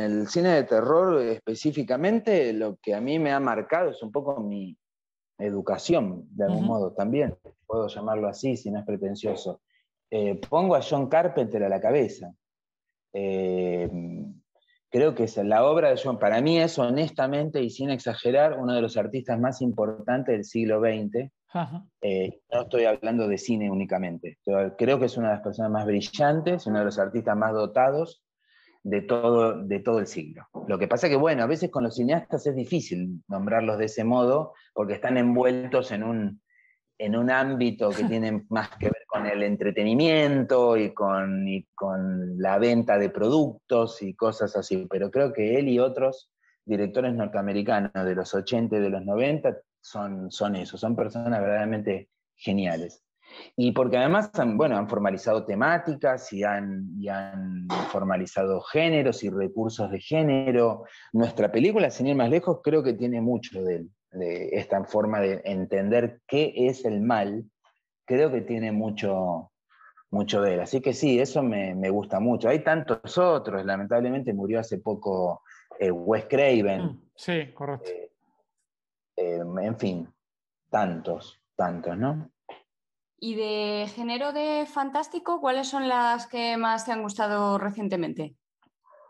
el, cine de terror específicamente, lo que a mí me ha marcado es un poco mi educación, de algún modo también, puedo llamarlo así si no es pretencioso. Eh, pongo a John Carpenter a la cabeza. Eh, creo que es la obra de John, para mí es honestamente y sin exagerar, uno de los artistas más importantes del siglo XX. Eh, no estoy hablando de cine únicamente. Creo que es una de las personas más brillantes, uno de los artistas más dotados de todo, de todo el siglo. Lo que pasa es que, bueno, a veces con los cineastas es difícil nombrarlos de ese modo porque están envueltos en un, en un ámbito que tiene más que ver con el entretenimiento y con, con la venta de productos y cosas así. Pero creo que él y otros directores norteamericanos de los 80 y de los 90 son, son eso, son personas verdaderamente geniales. Y porque además han, bueno, han formalizado temáticas y han, y han formalizado géneros y recursos de género. Nuestra película, sin ir más lejos, creo que tiene mucho de él de esta forma de entender qué es el mal, creo que tiene mucho, mucho de él. Así que sí, eso me, gusta mucho. Hay tantos otros, lamentablemente murió hace poco eh, Wes Craven. Mm, sí, correcto. Eh, eh, en fin, tantos, tantos, ¿no? ¿Y de género de fantástico, cuáles son las que más te han gustado recientemente?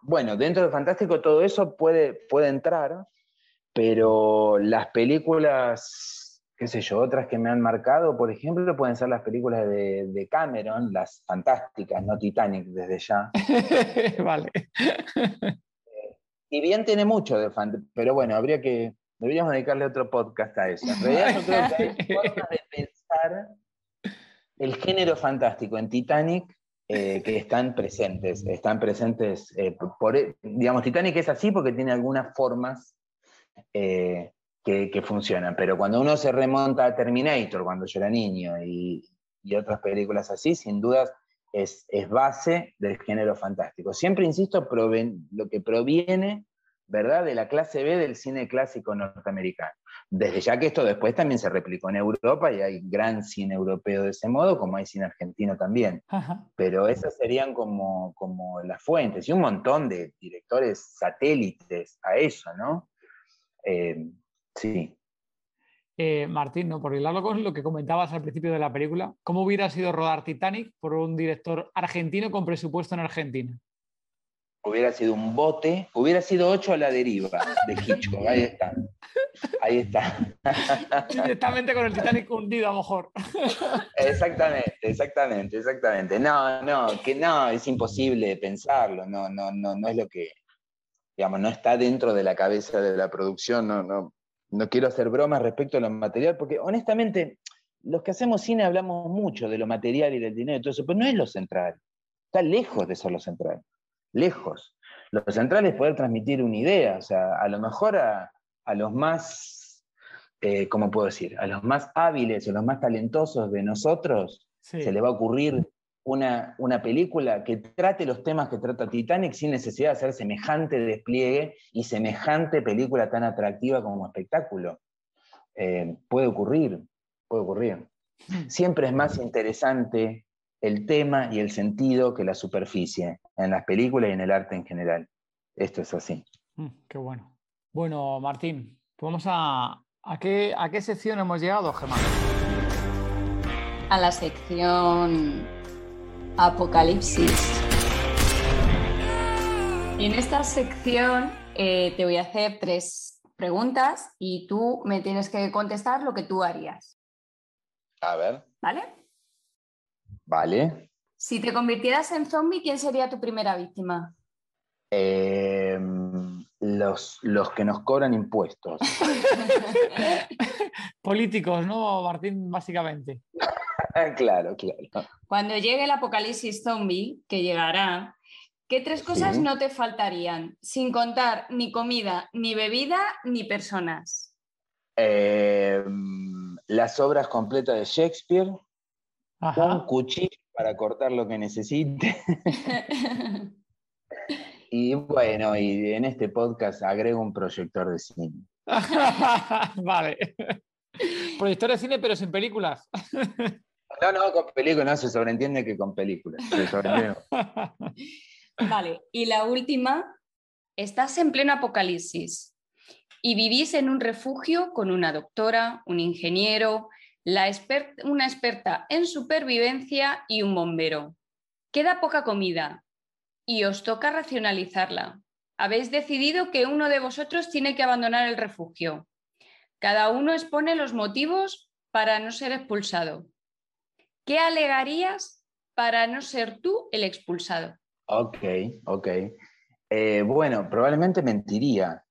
Bueno, dentro de fantástico todo eso puede, puede entrar, pero las películas, qué sé yo, otras que me han marcado, por ejemplo, pueden ser las películas de, Cameron, las fantásticas, no Titanic desde ya. vale. y bien tiene mucho de fantástico, pero bueno, habría que, deberíamos dedicarle otro podcast a eso. En realidad yo creo que hay formas de pensar el género fantástico en Titanic eh, que están presentes, están presentes, eh, por, digamos, Titanic es así porque tiene algunas formas eh, que, funcionan. Pero cuando uno se remonta a Terminator, cuando yo era niño, y, otras películas así, sin dudas es, base del género fantástico. Siempre insisto, lo que proviene ¿verdad? de la clase B del cine clásico norteamericano. Desde ya que esto después también se replicó en Europa y hay gran cine europeo de ese modo, como hay cine argentino también. Pero esas serían como, como las fuentes y un montón de directores satélites a eso, ¿no? Eh, sí. Eh, Martín, ¿no? por hilarlo con lo que comentabas al principio de la película, ¿cómo hubiera sido rodar Titanic por un director argentino con presupuesto en Argentina? Hubiera sido un bote, hubiera sido ocho a la deriva de Hitchcock, ahí está. Ahí está. Directamente con el Titanic hundido a lo mejor. Exactamente, exactamente, exactamente. No, no, que no, es imposible pensarlo, no, no, no, no es lo que, digamos, no está dentro de la cabeza de la producción, no, no, no quiero hacer bromas respecto a lo material, porque honestamente, los que hacemos cine hablamos mucho de lo material y del dinero y todo eso, pero no es lo central. Está lejos de ser lo central. Lejos. Lo central es poder transmitir una idea. O sea, a lo mejor a, los más, eh, ¿cómo puedo decir? A los más hábiles o los más talentosos de nosotros se le va a ocurrir una, una, película que trate los temas que trata Titanic sin necesidad de hacer semejante despliegue y semejante película tan atractiva como espectáculo. Eh, puede ocurrir, puede ocurrir. Siempre es más interesante el tema y el sentido que la superficie en las películas y en el arte en general. Esto es así. Hmm, qué bueno. Bueno, Martín, vamos a, ¿a qué, a qué sección hemos llegado, Gemma? A la sección Apocalipsis. Y en esta sección eh, te voy a hacer tres preguntas y tú me tienes que contestar lo que tú harías. A ver. ¿Vale? Vale. Si te convirtieras en zombie, ¿quién sería tu primera víctima? Em, los, los que nos cobran impuestos. Políticos, ¿no, Martín? Básicamente. claro, claro. Cuando llegue el apocalipsis zombie, que llegará, ¿qué tres cosas no te faltarían? Sin contar ni comida, ni bebida, ni personas. Em, las obras completas de Shakespeare, un cuchillo para cortar lo que necesite. y bueno, y en este podcast agrego un proyector de cine. vale. Proyector de cine, pero sin películas. No, no, con películas, no se sobreentiende que con películas. vale, y la última, estás en pleno apocalipsis y vivís en un refugio con una doctora, un ingeniero, una experta en supervivencia y un bombero. Queda poca comida y os toca racionalizarla. Habéis decidido que uno de vosotros tiene que abandonar el refugio. Cada uno expone los motivos para no ser expulsado. ¿Qué alegarías para no ser tú el expulsado? Ok, ok. Eh, bueno, probablemente mentiría.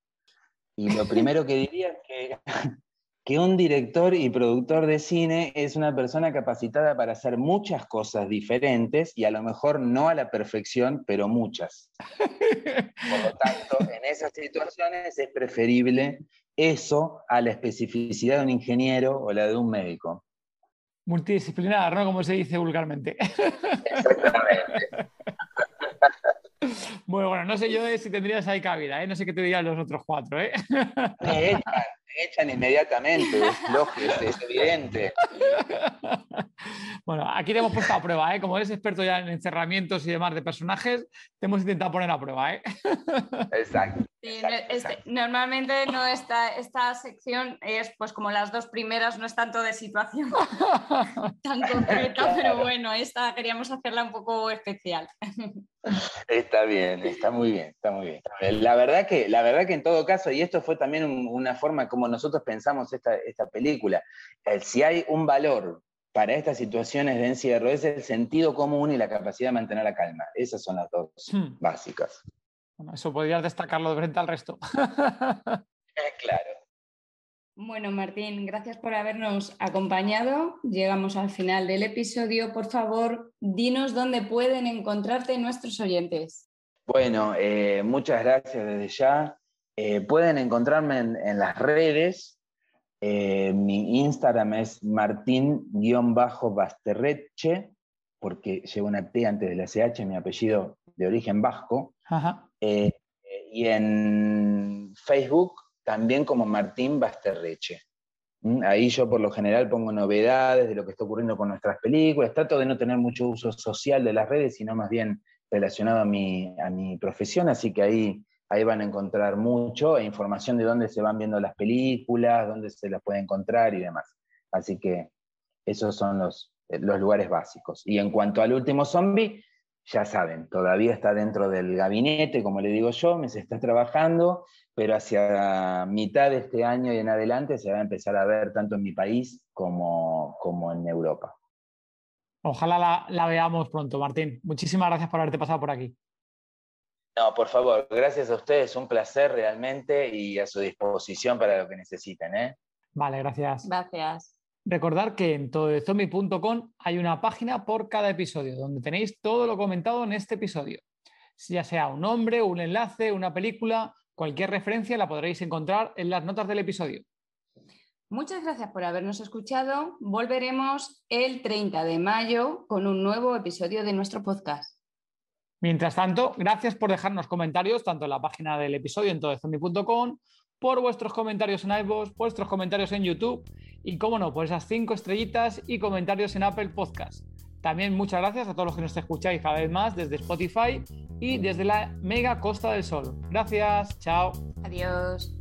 Y lo primero que diría es que que un director y productor de cine es una persona capacitada para hacer muchas cosas diferentes y a lo mejor no a la perfección, pero muchas. Por lo tanto, en esas situaciones es preferible eso a la especificidad de un ingeniero o la de un médico. Multidisciplinar, ¿no? Como se dice vulgarmente. Exactamente. Bueno, bueno, no sé yo si tendrías ahí cabida, ¿eh? no sé qué te dirían los otros cuatro. ¿eh? Me echan, me echan inmediatamente, es lógico, es evidente. Bueno, aquí te hemos puesto a prueba, ¿eh? como eres experto ya en encerramientos y demás de personajes, te hemos intentado poner a prueba. ¿eh? Exacto. Este, normalmente no está, esta sección es pues como las dos primeras, no es tanto de situación tan concreta, pero bueno, esta queríamos hacerla un poco especial. Está bien, está muy bien, está muy bien. La verdad que, la verdad que en todo caso, y esto fue también una forma como nosotros pensamos esta, esta película, si hay un valor para estas situaciones de encierro es el sentido común y la capacidad de mantener la calma. Esas son las dos hmm. básicas. Bueno, eso podrías destacarlo de frente al resto. Eh, claro. Bueno, Martín, gracias por habernos acompañado. Llegamos al final del episodio. Por favor, dinos dónde pueden encontrarte nuestros oyentes. Bueno, eh, muchas gracias desde ya. Eh, pueden encontrarme en, las redes. mi Instagram es martín-basterreche, porque lleva una T antes de la CH, mi apellido de origen vasco. Eh, y en Facebook también como Martín Basterreche. ¿Mm? Ahí yo por lo general pongo novedades de lo que está ocurriendo con nuestras películas. Trato de no tener mucho uso social de las redes, sino más bien relacionado a mi, a mi profesión, así que ahí, ahí van a encontrar mucho e información de dónde se van viendo las películas, dónde se las puede encontrar y demás. Así que esos son los, los lugares básicos. Y en cuanto al último zombie, ya saben, todavía está dentro del gabinete, como le digo yo, me se está trabajando, pero hacia mitad de este año y en adelante se va a empezar a ver tanto en mi país como, como en Europa. Ojalá la, la veamos pronto, Martín. Muchísimas gracias por haberte pasado por aquí. No, por favor, gracias a ustedes, un placer realmente y a su disposición para lo que necesiten. ¿eh? Vale, gracias. Gracias. Recordar que en tododezombie.com hay una página por cada episodio, donde tenéis todo lo comentado en este episodio. Ya sea un nombre, un enlace, una película, cualquier referencia la podréis encontrar en las notas del episodio. Muchas gracias por habernos escuchado. Volveremos el 30 de mayo con un nuevo episodio de nuestro podcast. Mientras tanto, gracias por dejarnos comentarios tanto en la página del episodio en todozombie.com, por vuestros comentarios en iVoox, vuestros comentarios en YouTube y cómo no, por esas cinco estrellitas y comentarios en Apple Podcast. También muchas gracias a todos los que nos escucháis cada vez más desde Spotify y desde la mega Costa del Sol. Gracias, chao. Adiós.